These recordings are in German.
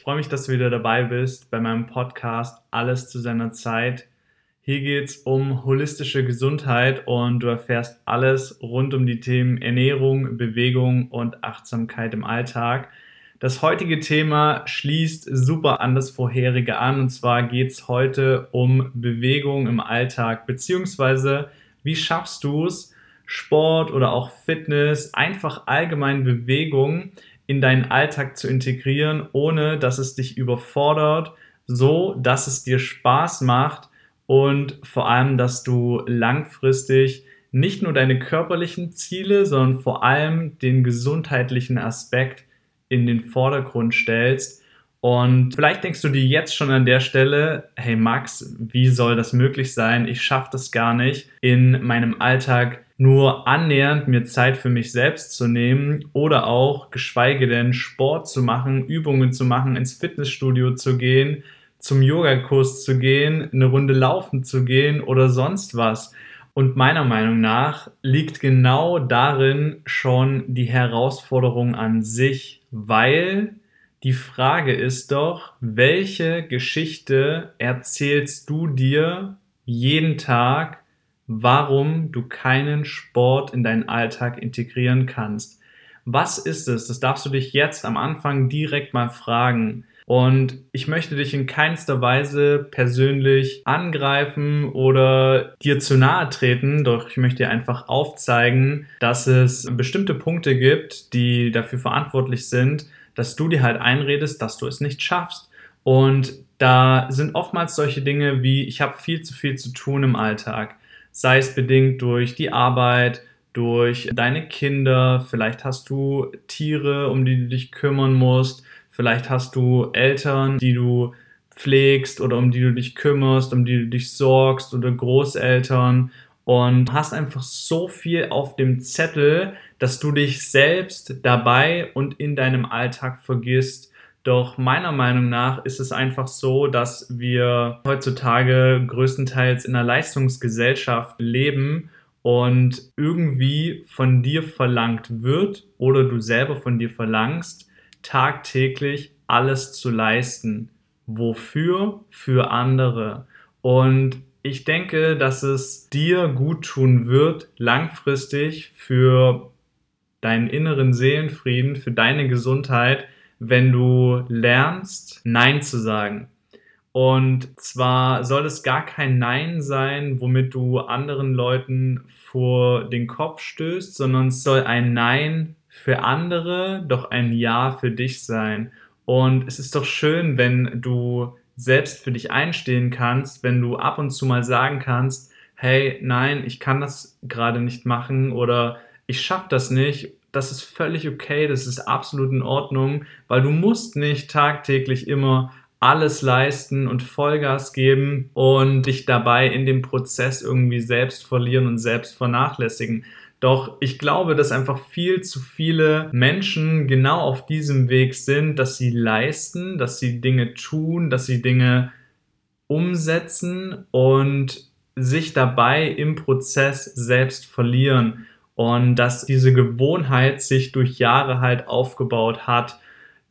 Ich freue mich, dass du wieder dabei bist bei meinem Podcast Alles zu seiner Zeit. Hier geht es um holistische Gesundheit und du erfährst alles rund um die Themen Ernährung, Bewegung und Achtsamkeit im Alltag. Das heutige Thema schließt super an das vorherige an und zwar geht es heute um Bewegung im Alltag, beziehungsweise wie schaffst du es, Sport oder auch Fitness, einfach allgemein Bewegung in deinen Alltag zu integrieren, ohne dass es dich überfordert, so dass es dir Spaß macht und vor allem, dass du langfristig nicht nur deine körperlichen Ziele, sondern vor allem den gesundheitlichen Aspekt in den Vordergrund stellst. Und vielleicht denkst du dir jetzt schon an der Stelle, hey Max, wie soll das möglich sein? Ich schaffe das gar nicht, in meinem Alltag nur annähernd mir Zeit für mich selbst zu nehmen oder auch geschweige denn Sport zu machen, Übungen zu machen, ins Fitnessstudio zu gehen, zum Yogakurs zu gehen, eine Runde laufen zu gehen oder sonst was. Und meiner Meinung nach liegt genau darin schon die Herausforderung an sich, weil die Frage ist doch, welche Geschichte erzählst du dir jeden Tag, warum du keinen Sport in deinen Alltag integrieren kannst. Was ist es? Das darfst du dich jetzt am Anfang direkt mal fragen. Und ich möchte dich in keinster Weise persönlich angreifen oder dir zu nahe treten, doch ich möchte dir einfach aufzeigen, dass es bestimmte Punkte gibt, die dafür verantwortlich sind, dass du dir halt einredest, dass du es nicht schaffst. Und da sind oftmals solche Dinge wie, ich habe viel zu viel zu tun im Alltag sei es bedingt durch die Arbeit, durch deine Kinder, vielleicht hast du Tiere, um die du dich kümmern musst, vielleicht hast du Eltern, die du pflegst oder um die du dich kümmerst, um die du dich sorgst oder Großeltern. Und hast einfach so viel auf dem Zettel, dass du dich selbst dabei und in deinem Alltag vergisst, doch meiner Meinung nach ist es einfach so, dass wir heutzutage größtenteils in einer Leistungsgesellschaft leben und irgendwie von dir verlangt wird oder du selber von dir verlangst, tagtäglich alles zu leisten. Wofür? Für andere. Und ich denke, dass es dir gut tun wird, langfristig für deinen inneren Seelenfrieden, für deine Gesundheit, wenn du lernst, Nein zu sagen. Und zwar soll es gar kein Nein sein, womit du anderen Leuten vor den Kopf stößt, sondern es soll ein Nein für andere, doch ein Ja für dich sein. Und es ist doch schön, wenn du selbst für dich einstehen kannst, wenn du ab und zu mal sagen kannst, hey, nein, ich kann das gerade nicht machen oder ich schaffe das nicht das ist völlig okay, das ist absolut in Ordnung, weil du musst nicht tagtäglich immer alles leisten und Vollgas geben und dich dabei in dem Prozess irgendwie selbst verlieren und selbst vernachlässigen. Doch ich glaube, dass einfach viel zu viele Menschen genau auf diesem Weg sind, dass sie leisten, dass sie Dinge tun, dass sie Dinge umsetzen und sich dabei im Prozess selbst verlieren und dass diese Gewohnheit sich durch Jahre halt aufgebaut hat.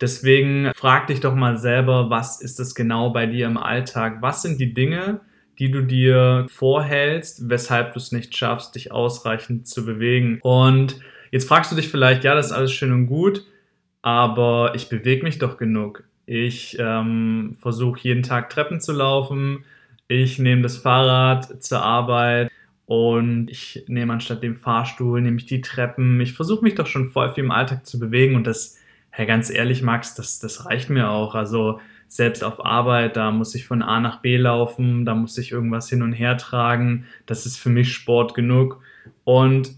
Deswegen frag dich doch mal selber, was ist es genau bei dir im Alltag? Was sind die Dinge, die du dir vorhältst, weshalb du es nicht schaffst, dich ausreichend zu bewegen? Und jetzt fragst du dich vielleicht, ja, das ist alles schön und gut, aber ich bewege mich doch genug. Ich ähm, versuche jeden Tag Treppen zu laufen. Ich nehme das Fahrrad zur Arbeit. Und ich nehme anstatt dem Fahrstuhl, nehme ich die Treppen. Ich versuche mich doch schon voll viel im Alltag zu bewegen und das, hey, ganz ehrlich, Max, das, das reicht mir auch. Also selbst auf Arbeit, da muss ich von A nach B laufen, da muss ich irgendwas hin und her tragen. Das ist für mich Sport genug. Und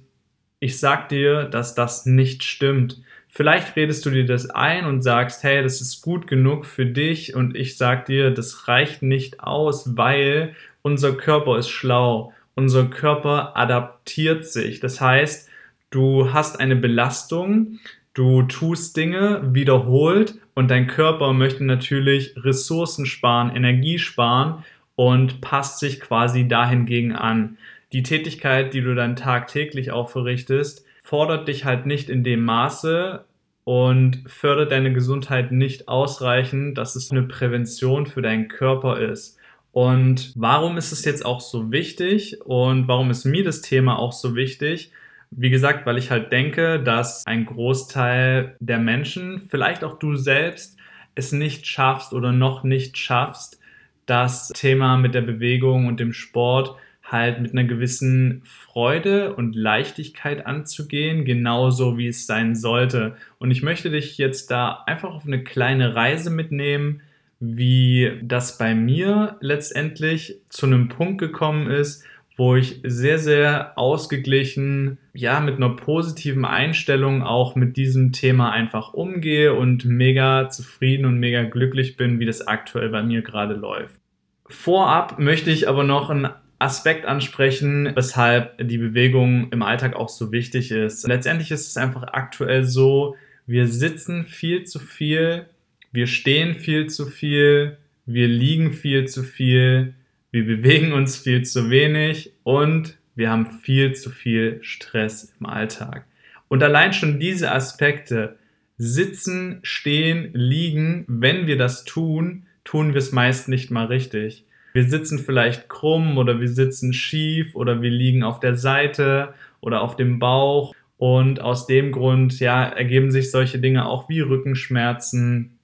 ich sag dir, dass das nicht stimmt. Vielleicht redest du dir das ein und sagst, hey, das ist gut genug für dich und ich sag dir, das reicht nicht aus, weil unser Körper ist schlau unser Körper adaptiert sich. Das heißt, du hast eine Belastung, du tust Dinge wiederholt und dein Körper möchte natürlich Ressourcen sparen, Energie sparen und passt sich quasi dahingegen an. Die Tätigkeit, die du dann tagtäglich auch verrichtest, fordert dich halt nicht in dem Maße und fördert deine Gesundheit nicht ausreichend, dass es eine Prävention für deinen Körper ist. Und warum ist es jetzt auch so wichtig und warum ist mir das Thema auch so wichtig? Wie gesagt, weil ich halt denke, dass ein Großteil der Menschen, vielleicht auch du selbst, es nicht schaffst oder noch nicht schaffst, das Thema mit der Bewegung und dem Sport halt mit einer gewissen Freude und Leichtigkeit anzugehen, genauso wie es sein sollte. Und ich möchte dich jetzt da einfach auf eine kleine Reise mitnehmen, wie das bei mir letztendlich zu einem Punkt gekommen ist, wo ich sehr, sehr ausgeglichen, ja, mit einer positiven Einstellung auch mit diesem Thema einfach umgehe und mega zufrieden und mega glücklich bin, wie das aktuell bei mir gerade läuft. Vorab möchte ich aber noch einen Aspekt ansprechen, weshalb die Bewegung im Alltag auch so wichtig ist. Letztendlich ist es einfach aktuell so, wir sitzen viel zu viel wir stehen viel zu viel, wir liegen viel zu viel, wir bewegen uns viel zu wenig und wir haben viel zu viel Stress im Alltag. Und allein schon diese Aspekte, sitzen, stehen, liegen, wenn wir das tun, tun wir es meist nicht mal richtig. Wir sitzen vielleicht krumm oder wir sitzen schief oder wir liegen auf der Seite oder auf dem Bauch und aus dem Grund ja ergeben sich solche Dinge auch wie Rückenschmerzen,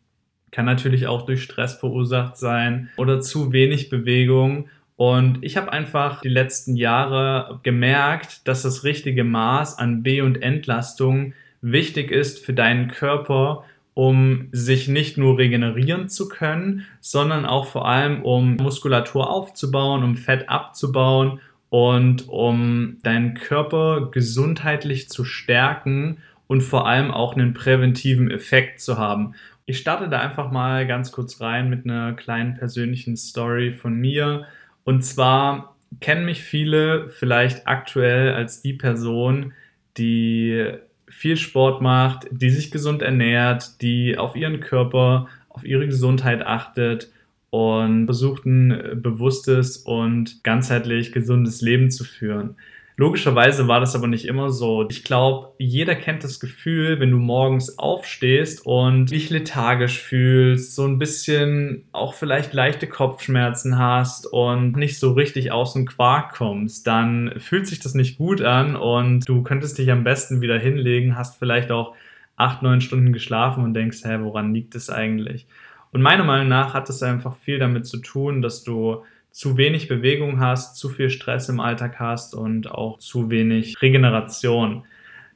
kann natürlich auch durch Stress verursacht sein oder zu wenig Bewegung. Und ich habe einfach die letzten Jahre gemerkt, dass das richtige Maß an B- und Entlastung wichtig ist für deinen Körper, um sich nicht nur regenerieren zu können, sondern auch vor allem um Muskulatur aufzubauen, um Fett abzubauen und um deinen Körper gesundheitlich zu stärken und vor allem auch einen präventiven Effekt zu haben. Ich starte da einfach mal ganz kurz rein mit einer kleinen persönlichen Story von mir. Und zwar kennen mich viele vielleicht aktuell als die Person, die viel Sport macht, die sich gesund ernährt, die auf ihren Körper, auf ihre Gesundheit achtet und versucht ein bewusstes und ganzheitlich gesundes Leben zu führen. Logischerweise war das aber nicht immer so. Ich glaube, jeder kennt das Gefühl, wenn du morgens aufstehst und dich lethargisch fühlst, so ein bisschen auch vielleicht leichte Kopfschmerzen hast und nicht so richtig aus dem Quark kommst, dann fühlt sich das nicht gut an und du könntest dich am besten wieder hinlegen, hast vielleicht auch acht, neun Stunden geschlafen und denkst, hä, woran liegt es eigentlich? Und meiner Meinung nach hat es einfach viel damit zu tun, dass du zu wenig Bewegung hast, zu viel Stress im Alltag hast und auch zu wenig Regeneration.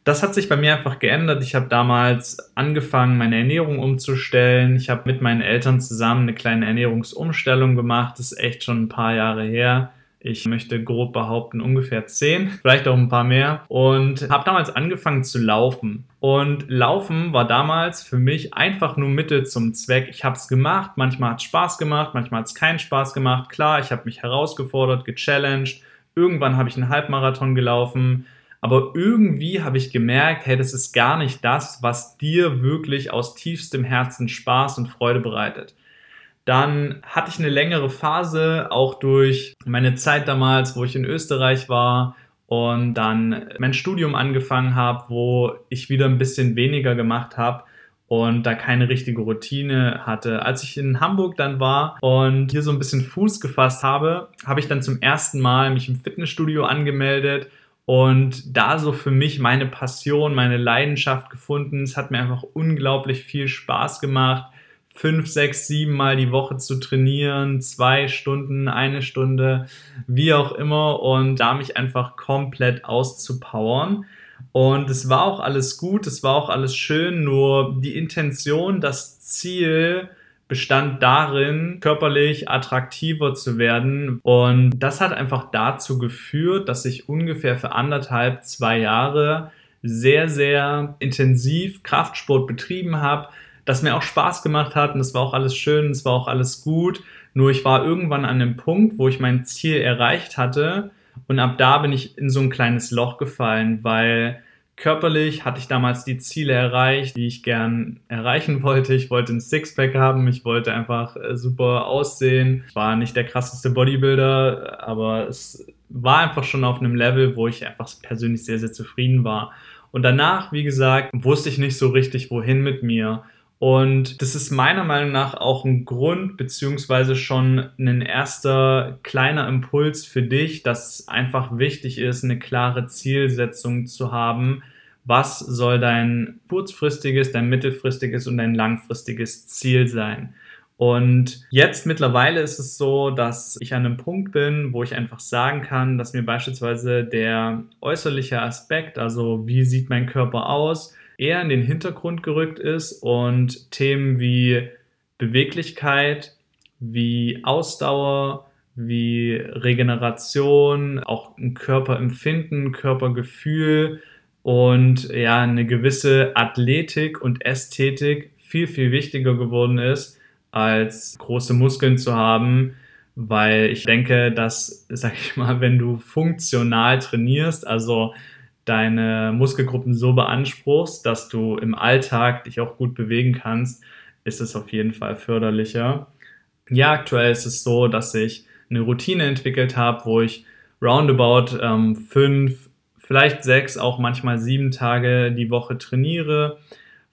Das hat sich bei mir einfach geändert. Ich habe damals angefangen, meine Ernährung umzustellen. Ich habe mit meinen Eltern zusammen eine kleine Ernährungsumstellung gemacht. Das ist echt schon ein paar Jahre her. Ich möchte grob behaupten, ungefähr zehn, vielleicht auch ein paar mehr. Und habe damals angefangen zu laufen. Und Laufen war damals für mich einfach nur Mittel zum Zweck. Ich habe es gemacht, manchmal hat es Spaß gemacht, manchmal hat es keinen Spaß gemacht. Klar, ich habe mich herausgefordert, gechallenged. Irgendwann habe ich einen Halbmarathon gelaufen. Aber irgendwie habe ich gemerkt, hey, das ist gar nicht das, was dir wirklich aus tiefstem Herzen Spaß und Freude bereitet. Dann hatte ich eine längere Phase, auch durch meine Zeit damals, wo ich in Österreich war und dann mein Studium angefangen habe, wo ich wieder ein bisschen weniger gemacht habe und da keine richtige Routine hatte. Als ich in Hamburg dann war und hier so ein bisschen Fuß gefasst habe, habe ich dann zum ersten Mal mich im Fitnessstudio angemeldet und da so für mich meine Passion, meine Leidenschaft gefunden. Es hat mir einfach unglaublich viel Spaß gemacht fünf, sechs, sieben Mal die Woche zu trainieren, zwei Stunden, eine Stunde, wie auch immer und da mich einfach komplett auszupowern. Und es war auch alles gut, es war auch alles schön, nur die Intention, das Ziel bestand darin, körperlich attraktiver zu werden. Und das hat einfach dazu geführt, dass ich ungefähr für anderthalb, zwei Jahre sehr, sehr intensiv Kraftsport betrieben habe, das mir auch Spaß gemacht hat und es war auch alles schön, es war auch alles gut. Nur ich war irgendwann an dem Punkt, wo ich mein Ziel erreicht hatte und ab da bin ich in so ein kleines Loch gefallen, weil körperlich hatte ich damals die Ziele erreicht, die ich gern erreichen wollte. Ich wollte ein Sixpack haben, ich wollte einfach äh, super aussehen. Ich war nicht der krasseste Bodybuilder, aber es war einfach schon auf einem Level, wo ich einfach persönlich sehr, sehr zufrieden war. Und danach, wie gesagt, wusste ich nicht so richtig, wohin mit mir. Und das ist meiner Meinung nach auch ein Grund, beziehungsweise schon ein erster kleiner Impuls für dich, dass einfach wichtig ist, eine klare Zielsetzung zu haben. Was soll dein kurzfristiges, dein mittelfristiges und dein langfristiges Ziel sein? Und jetzt mittlerweile ist es so, dass ich an einem Punkt bin, wo ich einfach sagen kann, dass mir beispielsweise der äußerliche Aspekt, also wie sieht mein Körper aus, eher in den Hintergrund gerückt ist und Themen wie Beweglichkeit, wie Ausdauer, wie Regeneration, auch ein Körperempfinden, Körpergefühl und ja, eine gewisse Athletik und Ästhetik viel, viel wichtiger geworden ist als große Muskeln zu haben, weil ich denke, dass, sag ich mal, wenn du funktional trainierst, also deine Muskelgruppen so beanspruchst, dass du im Alltag dich auch gut bewegen kannst, ist es auf jeden Fall förderlicher. Ja, aktuell ist es so, dass ich eine Routine entwickelt habe, wo ich roundabout ähm, fünf, vielleicht sechs, auch manchmal sieben Tage die Woche trainiere.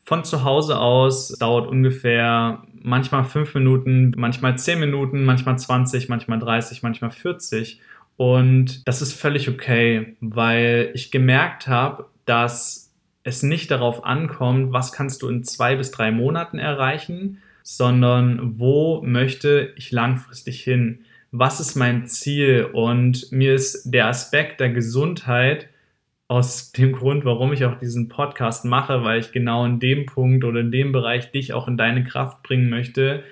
Von zu Hause aus dauert ungefähr manchmal fünf Minuten, manchmal zehn Minuten, manchmal 20, manchmal 30, manchmal 40. Und das ist völlig okay, weil ich gemerkt habe, dass es nicht darauf ankommt, was kannst du in zwei bis drei Monaten erreichen, sondern wo möchte ich langfristig hin? Was ist mein Ziel? Und mir ist der Aspekt der Gesundheit aus dem Grund, warum ich auch diesen Podcast mache, weil ich genau in dem Punkt oder in dem Bereich dich auch in deine Kraft bringen möchte,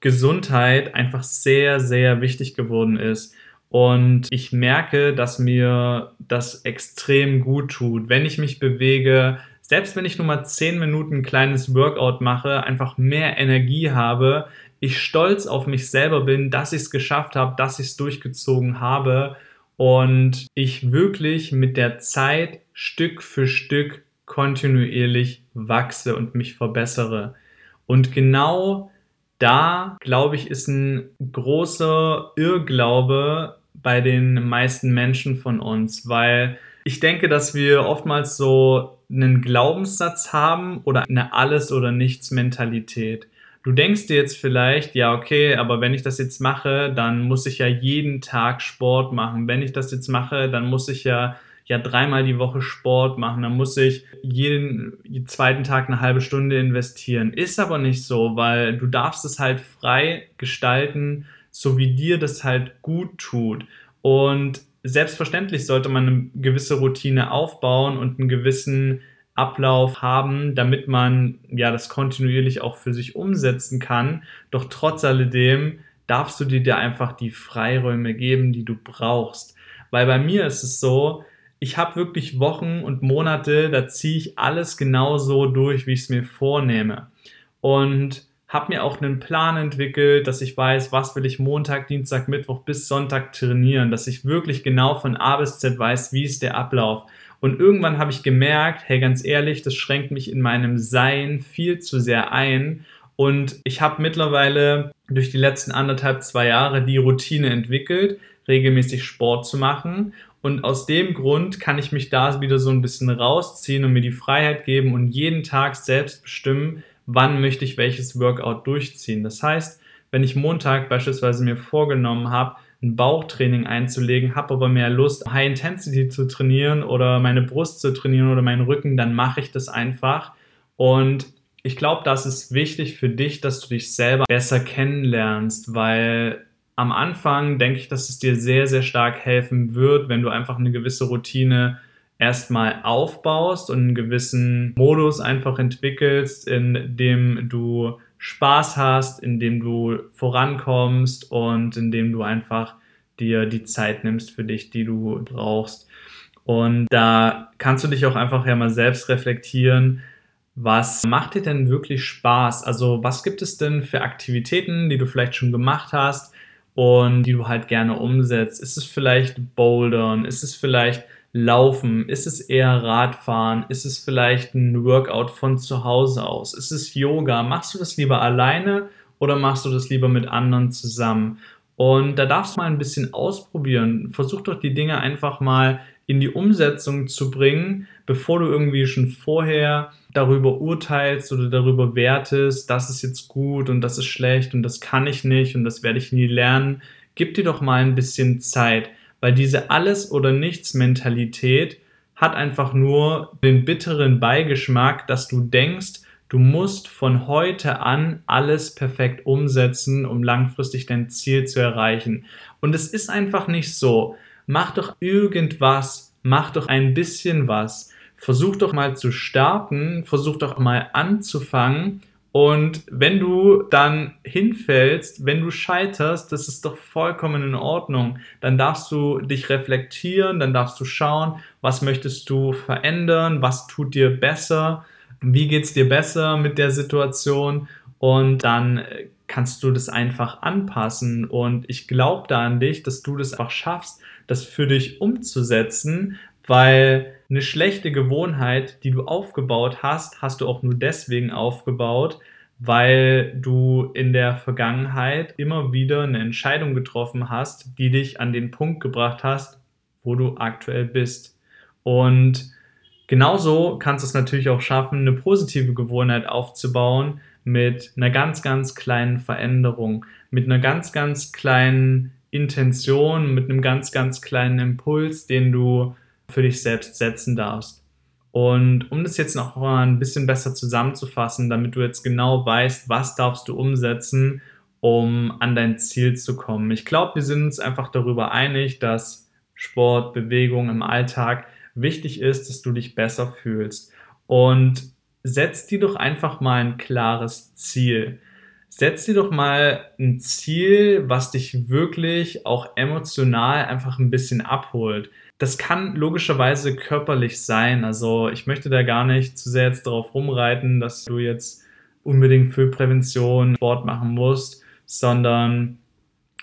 Gesundheit einfach sehr, sehr wichtig geworden ist. Und ich merke, dass mir das extrem gut tut, wenn ich mich bewege, selbst wenn ich nur mal 10 Minuten ein kleines Workout mache, einfach mehr Energie habe, ich stolz auf mich selber bin, dass ich es geschafft habe, dass ich es durchgezogen habe und ich wirklich mit der Zeit Stück für Stück kontinuierlich wachse und mich verbessere. Und genau da, glaube ich, ist ein großer Irrglaube bei den meisten Menschen von uns, weil ich denke, dass wir oftmals so einen Glaubenssatz haben oder eine Alles- oder Nichts-Mentalität. Du denkst dir jetzt vielleicht, ja, okay, aber wenn ich das jetzt mache, dann muss ich ja jeden Tag Sport machen. Wenn ich das jetzt mache, dann muss ich ja, ja dreimal die Woche Sport machen. Dann muss ich jeden, jeden zweiten Tag eine halbe Stunde investieren. Ist aber nicht so, weil du darfst es halt frei gestalten, so wie dir das halt gut tut. Und selbstverständlich sollte man eine gewisse Routine aufbauen und einen gewissen Ablauf haben, damit man ja das kontinuierlich auch für sich umsetzen kann. Doch trotz alledem darfst du dir da einfach die Freiräume geben, die du brauchst. Weil bei mir ist es so, ich habe wirklich Wochen und Monate, da ziehe ich alles genau so durch, wie ich es mir vornehme. Und habe mir auch einen Plan entwickelt, dass ich weiß, was will ich Montag, Dienstag, Mittwoch bis Sonntag trainieren, dass ich wirklich genau von A bis Z weiß, wie ist der Ablauf. Und irgendwann habe ich gemerkt, hey, ganz ehrlich, das schränkt mich in meinem Sein viel zu sehr ein. Und ich habe mittlerweile durch die letzten anderthalb, zwei Jahre die Routine entwickelt, regelmäßig Sport zu machen. Und aus dem Grund kann ich mich da wieder so ein bisschen rausziehen und mir die Freiheit geben und jeden Tag selbst bestimmen, wann möchte ich welches Workout durchziehen. Das heißt, wenn ich Montag beispielsweise mir vorgenommen habe, ein Bauchtraining einzulegen, habe aber mehr Lust, High Intensity zu trainieren oder meine Brust zu trainieren oder meinen Rücken, dann mache ich das einfach. Und ich glaube, das ist wichtig für dich, dass du dich selber besser kennenlernst, weil am Anfang denke ich, dass es dir sehr, sehr stark helfen wird, wenn du einfach eine gewisse Routine erstmal aufbaust und einen gewissen Modus einfach entwickelst, in dem du Spaß hast, in dem du vorankommst und in dem du einfach dir die Zeit nimmst für dich, die du brauchst. Und da kannst du dich auch einfach ja mal selbst reflektieren, was macht dir denn wirklich Spaß? Also was gibt es denn für Aktivitäten, die du vielleicht schon gemacht hast und die du halt gerne umsetzt? Ist es vielleicht Bouldern? Ist es vielleicht Laufen? Ist es eher Radfahren? Ist es vielleicht ein Workout von zu Hause aus? Ist es Yoga? Machst du das lieber alleine oder machst du das lieber mit anderen zusammen? Und da darfst du mal ein bisschen ausprobieren. Versuch doch die Dinge einfach mal in die Umsetzung zu bringen, bevor du irgendwie schon vorher darüber urteilst oder darüber wertest, das ist jetzt gut und das ist schlecht und das kann ich nicht und das werde ich nie lernen. Gib dir doch mal ein bisschen Zeit, weil diese Alles- oder Nichts-Mentalität hat einfach nur den bitteren Beigeschmack, dass du denkst, du musst von heute an alles perfekt umsetzen, um langfristig dein Ziel zu erreichen. Und es ist einfach nicht so. Mach doch irgendwas, mach doch ein bisschen was. Versuch doch mal zu starten, versuch doch mal anzufangen und wenn du dann hinfällst, wenn du scheiterst, das ist doch vollkommen in Ordnung. Dann darfst du dich reflektieren, dann darfst du schauen, was möchtest du verändern, was tut dir besser, wie geht es dir besser mit der Situation und dann kannst du das einfach anpassen. Und ich glaube da an dich, dass du das einfach schaffst, das für dich umzusetzen, weil eine schlechte Gewohnheit, die du aufgebaut hast, hast du auch nur deswegen aufgebaut, weil du in der Vergangenheit immer wieder eine Entscheidung getroffen hast, die dich an den Punkt gebracht hast, wo du aktuell bist. Und genauso kannst du es natürlich auch schaffen, eine positive Gewohnheit aufzubauen mit einer ganz, ganz kleinen Veränderung, mit einer ganz, ganz kleinen Intention, mit einem ganz, ganz kleinen Impuls, den du für dich selbst setzen darfst. Und um das jetzt noch mal ein bisschen besser zusammenzufassen, damit du jetzt genau weißt, was darfst du umsetzen, um an dein Ziel zu kommen. Ich glaube, wir sind uns einfach darüber einig, dass Sport, Bewegung im Alltag wichtig ist, dass du dich besser fühlst. Und setz dir doch einfach mal ein klares Ziel. Setz dir doch mal ein Ziel, was dich wirklich auch emotional einfach ein bisschen abholt. Das kann logischerweise körperlich sein. Also ich möchte da gar nicht zu sehr jetzt darauf rumreiten, dass du jetzt unbedingt für Prävention Sport machen musst, sondern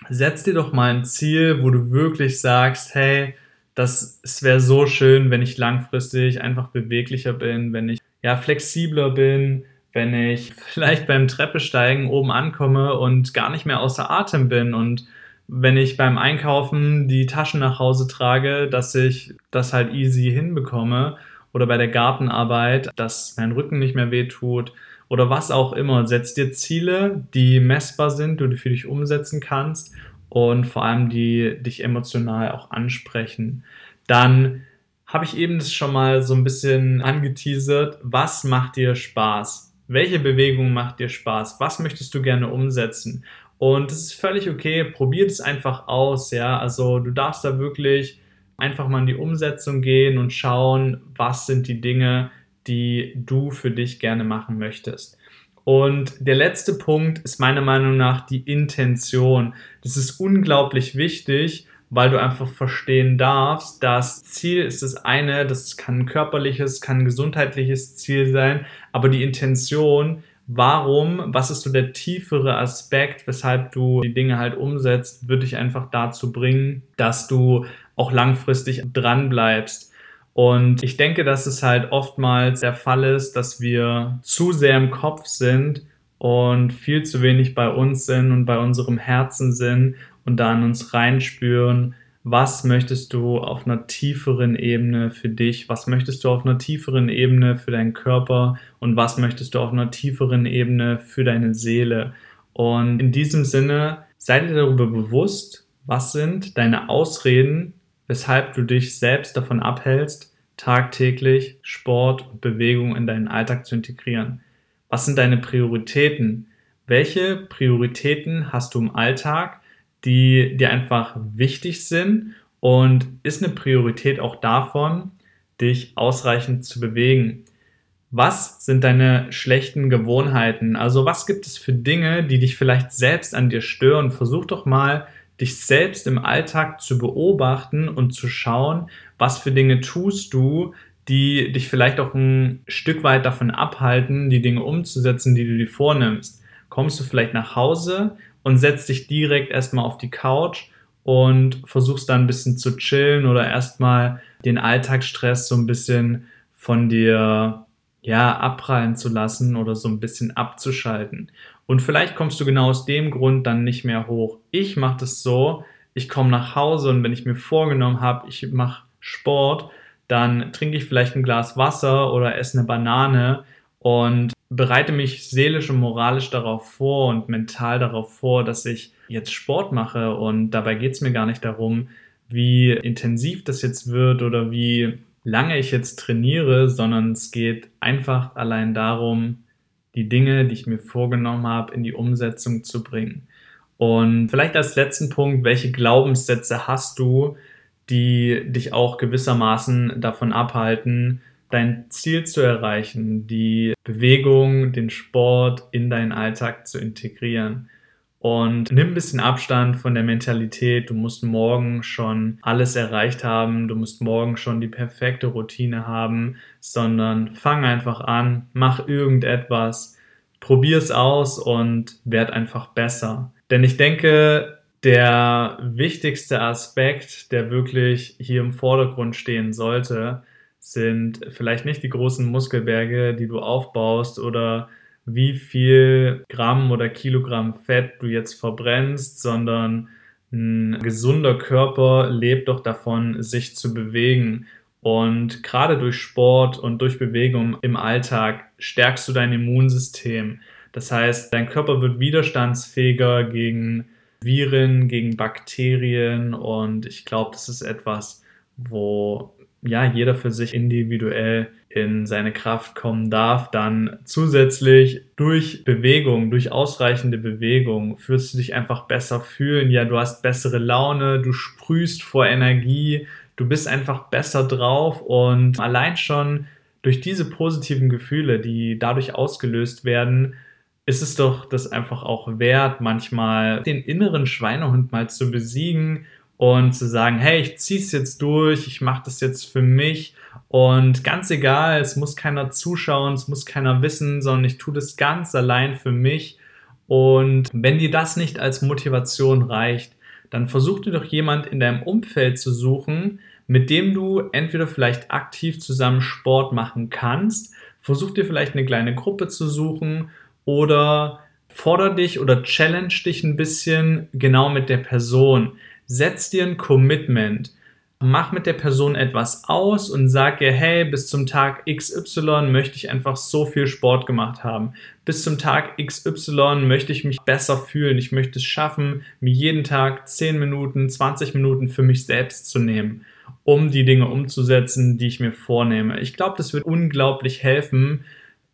setz dir doch mal ein Ziel, wo du wirklich sagst, hey, das, wäre so schön, wenn ich langfristig einfach beweglicher bin, wenn ich ja flexibler bin, wenn ich vielleicht beim Treppesteigen oben ankomme und gar nicht mehr außer Atem bin und wenn ich beim Einkaufen die Taschen nach Hause trage, dass ich das halt easy hinbekomme oder bei der Gartenarbeit, dass mein Rücken nicht mehr wehtut oder was auch immer. Setz dir Ziele, die messbar sind, die du für dich umsetzen kannst und vor allem die dich emotional auch ansprechen. Dann habe ich eben das schon mal so ein bisschen angeteasert. Was macht dir Spaß? Welche Bewegung macht dir Spaß? Was möchtest du gerne umsetzen? Und es ist völlig okay, probiert es einfach aus, ja. Also du darfst da wirklich einfach mal in die Umsetzung gehen und schauen, was sind die Dinge, die du für dich gerne machen möchtest. Und der letzte Punkt ist meiner Meinung nach die Intention. Das ist unglaublich wichtig, weil du einfach verstehen darfst, das Ziel ist das eine, das kann ein körperliches, kann ein gesundheitliches Ziel sein, aber die Intention warum, was ist so der tiefere Aspekt, weshalb du die Dinge halt umsetzt, würde dich einfach dazu bringen, dass du auch langfristig dran bleibst. Und ich denke, dass es halt oftmals der Fall ist, dass wir zu sehr im Kopf sind und viel zu wenig bei uns sind und bei unserem Herzen sind und da in uns reinspüren, was möchtest du auf einer tieferen Ebene für dich, was möchtest du auf einer tieferen Ebene für deinen Körper und was möchtest du auf einer tieferen Ebene für deine Seele. Und in diesem Sinne, sei dir darüber bewusst, was sind deine Ausreden, weshalb du dich selbst davon abhältst, tagtäglich Sport und Bewegung in deinen Alltag zu integrieren. Was sind deine Prioritäten? Welche Prioritäten hast du im Alltag? Die dir einfach wichtig sind und ist eine Priorität auch davon, dich ausreichend zu bewegen. Was sind deine schlechten Gewohnheiten? Also was gibt es für Dinge, die dich vielleicht selbst an dir stören? Versuch doch mal, dich selbst im Alltag zu beobachten und zu schauen, was für Dinge tust du, die dich vielleicht auch ein Stück weit davon abhalten, die Dinge umzusetzen, die du dir vornimmst. Kommst du vielleicht nach Hause und setzt dich direkt erstmal auf die Couch und versuchst dann ein bisschen zu chillen oder erstmal den Alltagsstress so ein bisschen von dir ja abprallen zu lassen oder so ein bisschen abzuschalten. Und vielleicht kommst du genau aus dem Grund dann nicht mehr hoch. Ich mache das so, ich komme nach Hause und wenn ich mir vorgenommen habe, ich mache Sport, dann trinke ich vielleicht ein Glas Wasser oder esse eine Banane und bereite mich seelisch und moralisch darauf vor und mental darauf vor, dass ich jetzt Sport mache. Und dabei geht es mir gar nicht darum, wie intensiv das jetzt wird oder wie lange ich jetzt trainiere, sondern es geht einfach allein darum, die Dinge, die ich mir vorgenommen habe, in die Umsetzung zu bringen. Und vielleicht als letzten Punkt, welche Glaubenssätze hast du, die dich auch gewissermaßen davon abhalten, dein Ziel zu erreichen, die Bewegung, den Sport in deinen Alltag zu integrieren. Und nimm ein bisschen Abstand von der Mentalität, du musst morgen schon alles erreicht haben, du musst morgen schon die perfekte Routine haben, sondern fang einfach an, mach irgendetwas, probier es aus und werd einfach besser. Denn ich denke, der wichtigste Aspekt, der wirklich hier im Vordergrund stehen sollte, sind vielleicht nicht die großen Muskelberge, die du aufbaust oder wie viel Gramm oder Kilogramm Fett du jetzt verbrennst, sondern ein gesunder Körper lebt doch davon, sich zu bewegen. Und gerade durch Sport und durch Bewegung im Alltag stärkst du dein Immunsystem. Das heißt, dein Körper wird widerstandsfähiger gegen Viren, gegen Bakterien und ich glaube, das ist etwas, wo ja jeder für sich individuell in seine Kraft kommen darf, dann zusätzlich durch Bewegung, durch ausreichende Bewegung fühlst du dich einfach besser fühlen. Ja, du hast bessere Laune, du sprühst vor Energie, du bist einfach besser drauf und allein schon durch diese positiven Gefühle, die dadurch ausgelöst werden, ist es doch das einfach auch wert, manchmal den inneren Schweinehund mal zu besiegen und zu sagen, hey, ich zieh's jetzt durch, ich mache das jetzt für mich. Und ganz egal, es muss keiner zuschauen, es muss keiner wissen, sondern ich tue das ganz allein für mich. Und wenn dir das nicht als Motivation reicht, dann versuch dir doch jemand in deinem Umfeld zu suchen, mit dem du entweder vielleicht aktiv zusammen Sport machen kannst, versuch dir vielleicht eine kleine Gruppe zu suchen oder forder dich oder challenge dich ein bisschen genau mit der Person setz dir ein Commitment. Mach mit der Person etwas aus und sag ihr, hey, bis zum Tag XY möchte ich einfach so viel Sport gemacht haben. Bis zum Tag XY möchte ich mich besser fühlen. Ich möchte es schaffen, mir jeden Tag 10 Minuten, 20 Minuten für mich selbst zu nehmen, um die Dinge umzusetzen, die ich mir vornehme. Ich glaube, das wird unglaublich helfen,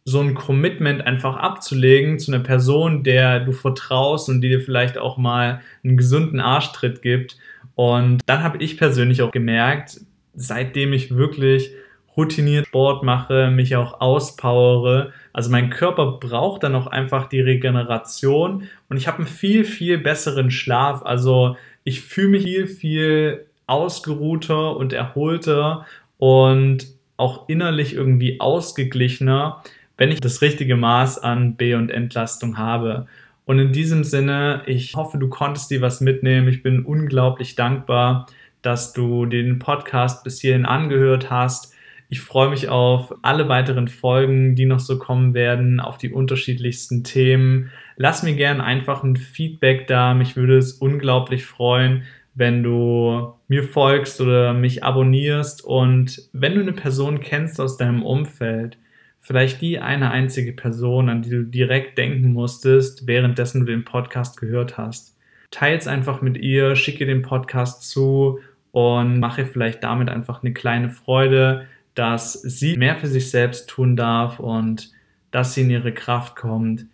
so ein Commitment einfach abzulegen zu einer Person, der du vertraust und die dir vielleicht auch mal einen gesunden Arschtritt gibt. Und dann habe ich persönlich auch gemerkt, seitdem ich wirklich routiniert Sport mache, mich auch auspowere. Also mein Körper braucht dann auch einfach die Regeneration und ich habe einen viel, viel besseren Schlaf. Also ich fühle mich viel, viel ausgeruhter und erholter und auch innerlich irgendwie ausgeglichener, wenn ich das richtige Maß an B- und Entlastung habe. Und in diesem Sinne, ich hoffe, du konntest dir was mitnehmen. Ich bin unglaublich dankbar, dass du den Podcast bis hierhin angehört hast. Ich freue mich auf alle weiteren Folgen, die noch so kommen werden, auf die unterschiedlichsten Themen. Lass mir gerne einfach ein Feedback da. Mich würde es unglaublich freuen, wenn du mir folgst oder mich abonnierst. Und wenn du eine Person kennst aus deinem Umfeld, vielleicht die eine einzige Person, an die du direkt denken musstest, währenddessen du den Podcast gehört hast. Teils einfach mit ihr, schicke den Podcast zu und mache vielleicht damit einfach eine kleine Freude, dass sie mehr für sich selbst tun darf und dass sie in ihre Kraft kommt.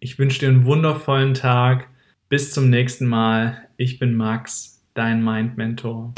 Ich wünsche dir einen wundervollen Tag. Bis zum nächsten Mal. Ich bin Max, dein Mind Mentor.